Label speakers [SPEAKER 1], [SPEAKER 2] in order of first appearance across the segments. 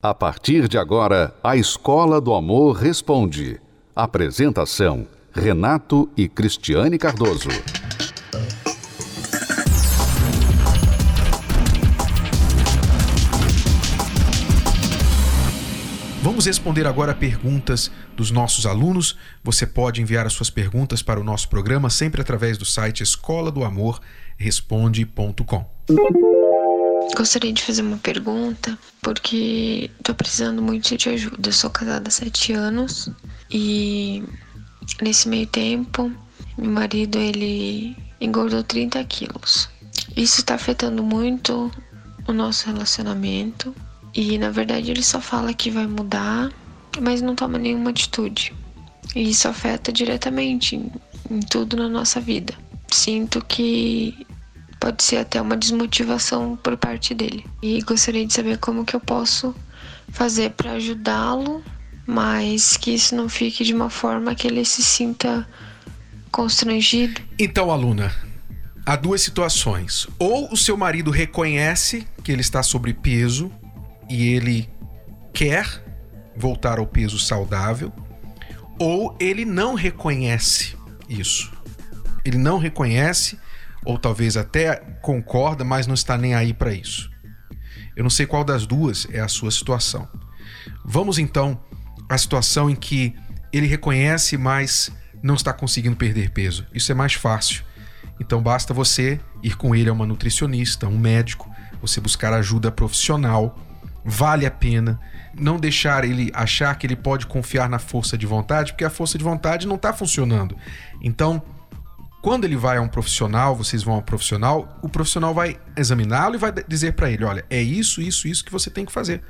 [SPEAKER 1] A partir de agora, a Escola do Amor Responde. Apresentação: Renato e Cristiane Cardoso.
[SPEAKER 2] Vamos responder agora perguntas dos nossos alunos. Você pode enviar as suas perguntas para o nosso programa sempre através do site escola do amor responde.com.
[SPEAKER 3] Gostaria de fazer uma pergunta, porque tô precisando muito de ajuda. Eu sou casada há sete anos e nesse meio tempo, meu marido ele engordou 30 quilos. Isso está afetando muito o nosso relacionamento e na verdade ele só fala que vai mudar, mas não toma nenhuma atitude. E isso afeta diretamente em, em tudo na nossa vida. Sinto que pode ser até uma desmotivação por parte dele. E gostaria de saber como que eu posso fazer para ajudá-lo, mas que isso não fique de uma forma que ele se sinta constrangido.
[SPEAKER 2] Então, aluna, há duas situações. Ou o seu marido reconhece que ele está sobrepeso e ele quer voltar ao peso saudável, ou ele não reconhece isso. Ele não reconhece ou talvez até concorda, mas não está nem aí para isso. Eu não sei qual das duas é a sua situação. Vamos então à situação em que ele reconhece, mas não está conseguindo perder peso. Isso é mais fácil. Então basta você ir com ele a uma nutricionista, um médico, você buscar ajuda profissional. Vale a pena não deixar ele achar que ele pode confiar na força de vontade, porque a força de vontade não está funcionando. Então, quando ele vai a um profissional, vocês vão a um profissional, o profissional vai examiná-lo e vai dizer para ele: olha, é isso, isso, isso que você tem que fazer.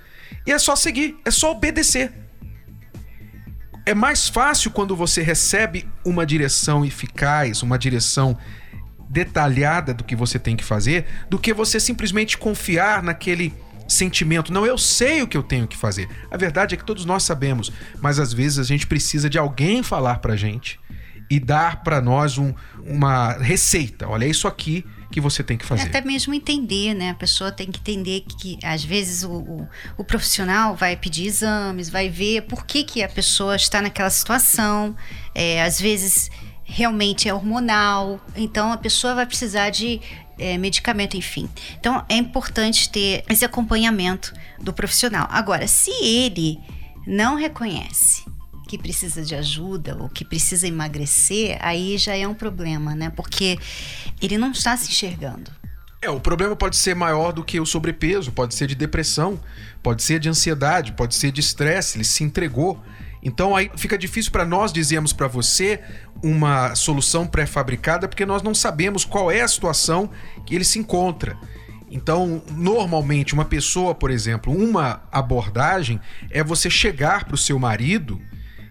[SPEAKER 2] E é só seguir, é só obedecer. É mais fácil quando você recebe uma direção eficaz, uma direção detalhada do que você tem que fazer, do que você simplesmente confiar naquele sentimento. Não, eu sei o que eu tenho que fazer. A verdade é que todos nós sabemos, mas às vezes a gente precisa de alguém falar pra gente e dar para nós um, uma receita. Olha, é isso aqui que você tem que fazer.
[SPEAKER 4] Até mesmo entender, né? A pessoa tem que entender que, que às vezes o, o, o, profissional vai pedir exames, vai ver por que, que a pessoa está naquela situação. É, às vezes realmente é hormonal, então a pessoa vai precisar de é, medicamento, enfim. Então é importante ter esse acompanhamento do profissional. Agora, se ele não reconhece que precisa de ajuda ou que precisa emagrecer, aí já é um problema, né? Porque ele não está se enxergando.
[SPEAKER 2] É, o problema pode ser maior do que o sobrepeso, pode ser de depressão, pode ser de ansiedade, pode ser de estresse, ele se entregou. Então aí fica difícil para nós dizermos para você uma solução pré-fabricada porque nós não sabemos qual é a situação que ele se encontra. Então, normalmente, uma pessoa, por exemplo, uma abordagem é você chegar para o seu marido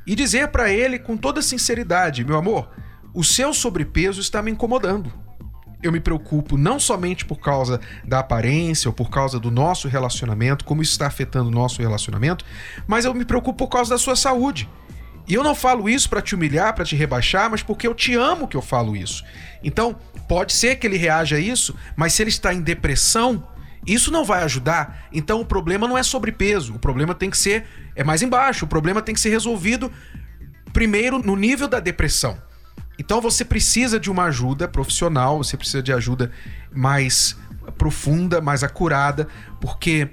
[SPEAKER 2] e dizer para ele com toda sinceridade: meu amor, o seu sobrepeso está me incomodando. Eu me preocupo não somente por causa da aparência ou por causa do nosso relacionamento, como isso está afetando o nosso relacionamento, mas eu me preocupo por causa da sua saúde. E eu não falo isso para te humilhar, para te rebaixar, mas porque eu te amo que eu falo isso. Então, pode ser que ele reaja a isso, mas se ele está em depressão, isso não vai ajudar. Então o problema não é sobrepeso, o problema tem que ser é mais embaixo, o problema tem que ser resolvido primeiro no nível da depressão. Então você precisa de uma ajuda profissional, você precisa de ajuda mais profunda, mais acurada, porque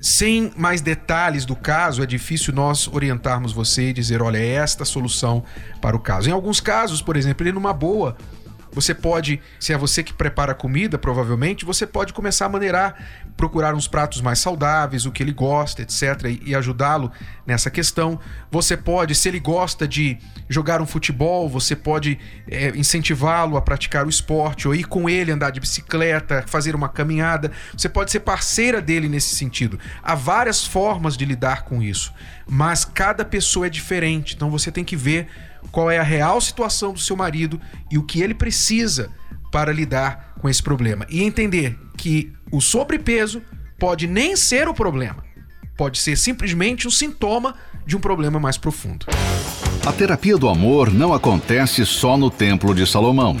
[SPEAKER 2] sem mais detalhes do caso, é difícil nós orientarmos você e dizer, olha, é esta a solução para o caso. Em alguns casos, por exemplo, ele numa boa, você pode, se é você que prepara a comida, provavelmente, você pode começar a maneirar, procurar uns pratos mais saudáveis, o que ele gosta, etc., e, e ajudá-lo nessa questão. Você pode, se ele gosta de jogar um futebol, você pode é, incentivá-lo a praticar o esporte, ou ir com ele andar de bicicleta, fazer uma caminhada. Você pode ser parceira dele nesse sentido. Há várias formas de lidar com isso, mas cada pessoa é diferente, então você tem que ver qual é a real situação do seu marido e o que ele precisa para lidar com esse problema. E entender que o sobrepeso pode nem ser o problema, pode ser simplesmente um sintoma de um problema mais profundo.
[SPEAKER 1] A terapia do amor não acontece só no Templo de Salomão.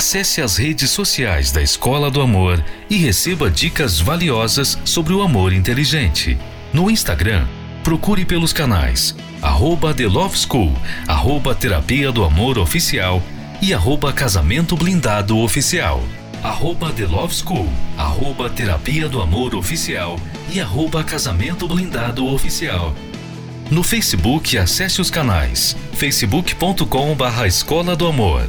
[SPEAKER 5] Acesse as redes sociais da Escola do Amor e receba dicas valiosas sobre o amor inteligente. No Instagram, procure pelos canais arroba The Love School, arroba Terapia do Amor Oficial e arroba Casamento Blindado Oficial. Arroba The Love School, arroba Terapia do Amor Oficial e arroba Casamento Blindado Oficial. No Facebook, acesse os canais facebook.com barra Escola do Amor,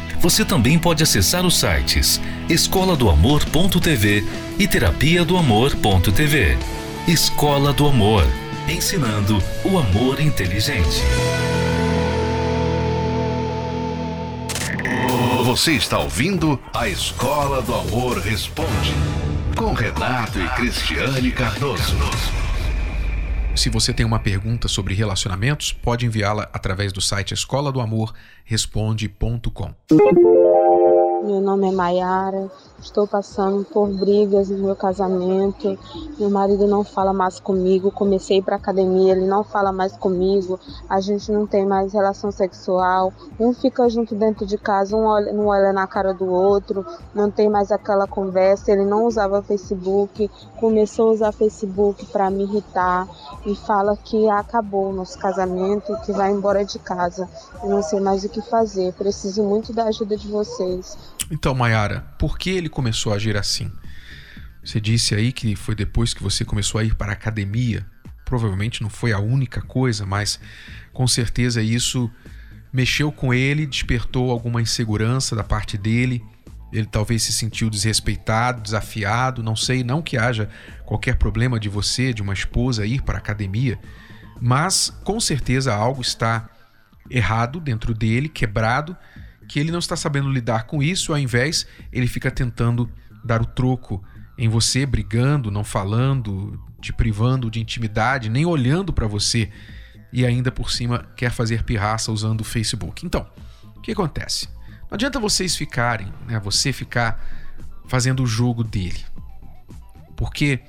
[SPEAKER 5] você também pode acessar os sites escola do amor.tv e terapia do amor.tv. Escola do Amor, ensinando o amor inteligente.
[SPEAKER 1] Você está ouvindo a Escola do Amor Responde com Renato e Cristiane Cardoso.
[SPEAKER 2] Se você tem uma pergunta sobre relacionamentos, pode enviá-la através do site escola do amor responde.com.
[SPEAKER 6] Meu nome é Maiara, estou passando por brigas no meu casamento. Meu marido não fala mais comigo. Comecei para academia, ele não fala mais comigo. A gente não tem mais relação sexual. Um fica junto dentro de casa, um olha, não olha na cara do outro. Não tem mais aquela conversa. Ele não usava Facebook, começou a usar Facebook para me irritar e fala que acabou o nosso casamento, que vai embora de casa. Eu não sei mais o que fazer. Preciso muito da ajuda de vocês.
[SPEAKER 2] Então, Mayara, por que ele começou a agir assim? Você disse aí que foi depois que você começou a ir para a academia. Provavelmente não foi a única coisa, mas com certeza isso mexeu com ele, despertou alguma insegurança da parte dele. Ele talvez se sentiu desrespeitado, desafiado, não sei, não que haja qualquer problema de você, de uma esposa ir para a academia, mas com certeza algo está errado dentro dele, quebrado, que ele não está sabendo lidar com isso, ao invés, ele fica tentando dar o troco em você, brigando, não falando, te privando de intimidade, nem olhando para você e ainda por cima quer fazer pirraça usando o Facebook. Então, o que acontece? Não adianta vocês ficarem, né, você ficar fazendo o jogo dele. Porque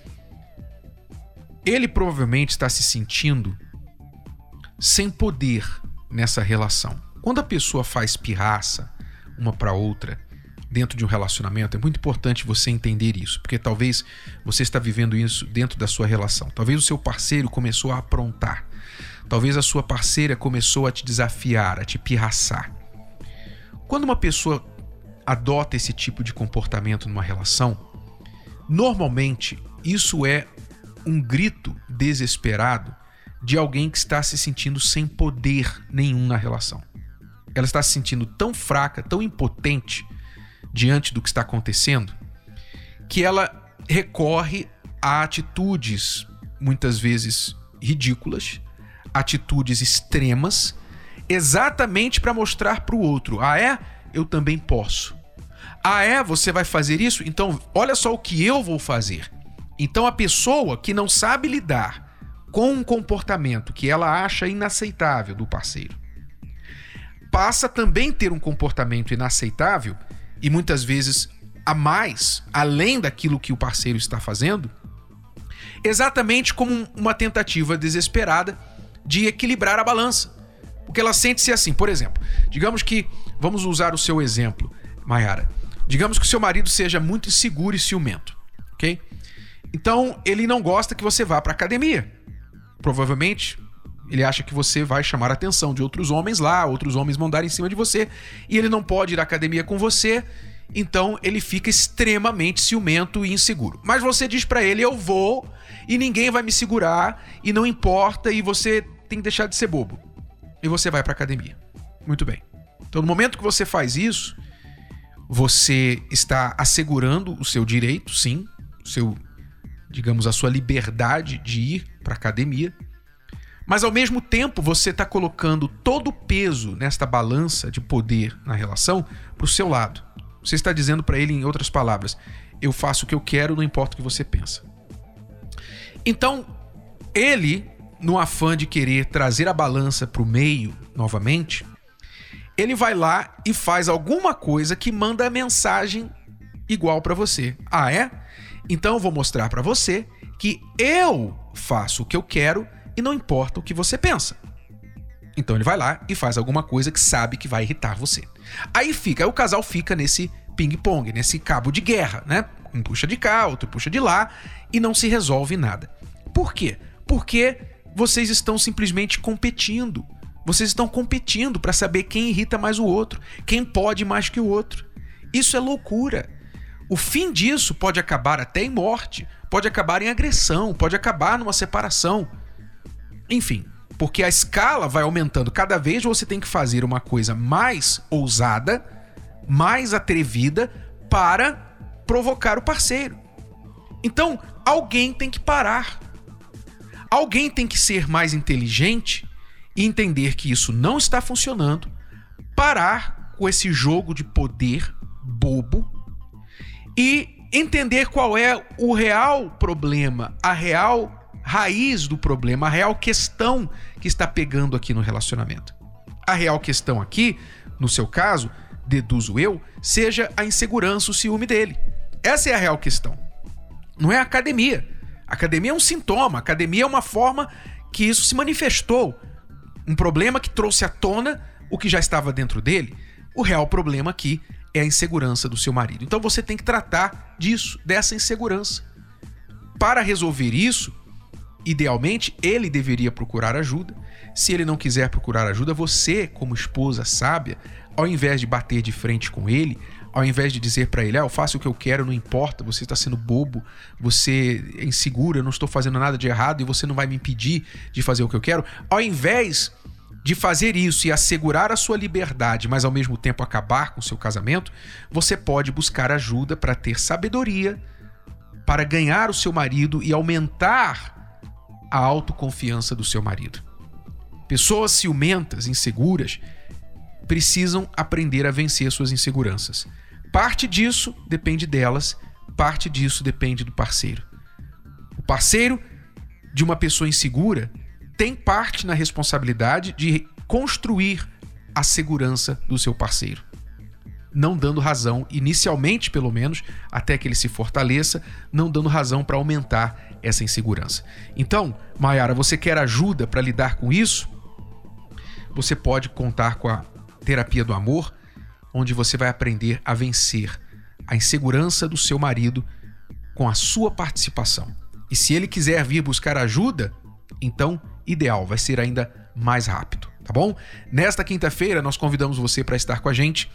[SPEAKER 2] ele provavelmente está se sentindo sem poder nessa relação. Quando a pessoa faz pirraça uma para outra dentro de um relacionamento, é muito importante você entender isso, porque talvez você está vivendo isso dentro da sua relação. Talvez o seu parceiro começou a aprontar. Talvez a sua parceira começou a te desafiar, a te pirraçar. Quando uma pessoa adota esse tipo de comportamento numa relação, normalmente isso é um grito desesperado de alguém que está se sentindo sem poder nenhum na relação ela está se sentindo tão fraca, tão impotente diante do que está acontecendo, que ela recorre a atitudes muitas vezes ridículas, atitudes extremas, exatamente para mostrar para o outro: ah, é? Eu também posso. Ah, é? Você vai fazer isso? Então, olha só o que eu vou fazer. Então, a pessoa que não sabe lidar com um comportamento que ela acha inaceitável do parceiro, passa também a ter um comportamento inaceitável e muitas vezes a mais, além daquilo que o parceiro está fazendo, exatamente como uma tentativa desesperada de equilibrar a balança. Porque ela sente-se assim, por exemplo, digamos que, vamos usar o seu exemplo, Mayara. Digamos que o seu marido seja muito inseguro e ciumento, ok? Então, ele não gosta que você vá para academia. Provavelmente, Ele acha que você vai chamar a atenção de outros homens lá, outros homens vão dar em cima de você, e ele não pode ir à academia com você, então ele fica extremamente ciumento e inseguro. Mas você diz para ele: "Eu vou e ninguém vai me segurar e não importa e você tem que deixar de ser bobo". E você vai para academia. Muito bem. Então, no momento que você faz isso, você está assegurando o seu direito, sim, o seu, digamos, a sua liberdade de ir para academia. Mas ao mesmo tempo, você está colocando todo o peso nesta balança de poder na relação para o seu lado. Você está dizendo para ele, em outras palavras, eu faço o que eu quero, não importa o que você pensa. Então, ele, no afã de querer trazer a balança para o meio novamente, ele vai lá e faz alguma coisa que manda a mensagem igual para você. Ah, é? Então eu vou mostrar para você que eu faço o que eu quero e não importa o que você pensa. Então ele vai lá e faz alguma coisa que sabe que vai irritar você. Aí fica, aí o casal fica nesse ping-pong, nesse cabo de guerra, né? Um puxa de cá, outro puxa de lá e não se resolve nada. Por quê? Porque vocês estão simplesmente competindo. Vocês estão competindo para saber quem irrita mais o outro, quem pode mais que o outro. Isso é loucura. O fim disso pode acabar até em morte, pode acabar em agressão, pode acabar numa separação. Enfim, porque a escala vai aumentando. Cada vez você tem que fazer uma coisa mais ousada, mais atrevida para provocar o parceiro. Então, alguém tem que parar. Alguém tem que ser mais inteligente e entender que isso não está funcionando, parar com esse jogo de poder bobo e entender qual é o real problema, a real raiz do problema, a real questão que está pegando aqui no relacionamento. A real questão aqui, no seu caso, deduzo eu, seja a insegurança, o ciúme dele. Essa é a real questão. Não é a academia. A academia é um sintoma, academia é uma forma que isso se manifestou um problema que trouxe à tona o que já estava dentro dele. O real problema aqui é a insegurança do seu marido. Então você tem que tratar disso, dessa insegurança. Para resolver isso, idealmente ele deveria procurar ajuda. Se ele não quiser procurar ajuda, você, como esposa sábia, ao invés de bater de frente com ele, ao invés de dizer para ele, ah, eu faço o que eu quero, não importa, você está sendo bobo, você é inseguro, eu não estou fazendo nada de errado e você não vai me impedir de fazer o que eu quero, ao invés de fazer isso e assegurar a sua liberdade, mas ao mesmo tempo acabar com o seu casamento, você pode buscar ajuda para ter sabedoria, para ganhar o seu marido e aumentar a autoconfiança do seu marido. Pessoas ciumentas, inseguras, precisam aprender a vencer suas inseguranças. Parte disso depende delas, parte disso depende do parceiro. O parceiro de uma pessoa insegura tem parte na responsabilidade de construir a segurança do seu parceiro. Não dando razão, inicialmente pelo menos, até que ele se fortaleça, não dando razão para aumentar essa insegurança. Então, Mayara, você quer ajuda para lidar com isso? Você pode contar com a terapia do amor onde você vai aprender a vencer a insegurança do seu marido com a sua participação. E se ele quiser vir buscar ajuda, então ideal, vai ser ainda mais rápido, tá bom? Nesta quinta-feira nós convidamos você para estar com a gente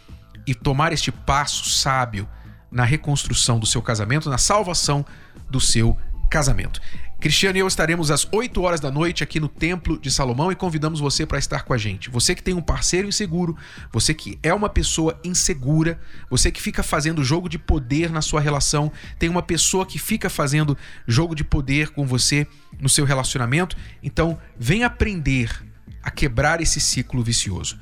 [SPEAKER 2] e tomar este passo sábio na reconstrução do seu casamento, na salvação do seu casamento. Cristiano e eu estaremos às 8 horas da noite aqui no Templo de Salomão e convidamos você para estar com a gente. Você que tem um parceiro inseguro, você que é uma pessoa insegura, você que fica fazendo jogo de poder na sua relação, tem uma pessoa que fica fazendo jogo de poder com você no seu relacionamento, então vem aprender a quebrar esse ciclo vicioso.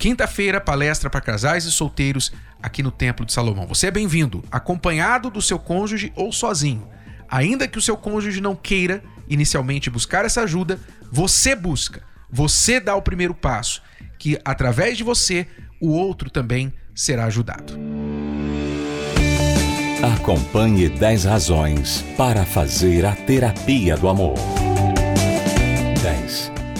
[SPEAKER 2] Quinta-feira, palestra para casais e solteiros aqui no Templo de Salomão. Você é bem-vindo, acompanhado do seu cônjuge ou sozinho. Ainda que o seu cônjuge não queira inicialmente buscar essa ajuda, você busca, você dá o primeiro passo, que através de você o outro também será ajudado.
[SPEAKER 5] Acompanhe 10 razões para fazer a terapia do amor.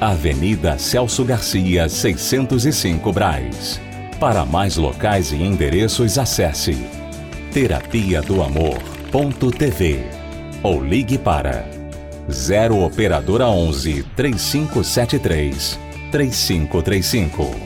[SPEAKER 7] Avenida Celso Garcia, 605 Braz. Para mais locais e endereços, acesse terapia do amor.tv ou ligue para 0 operadora 11 3573 3535.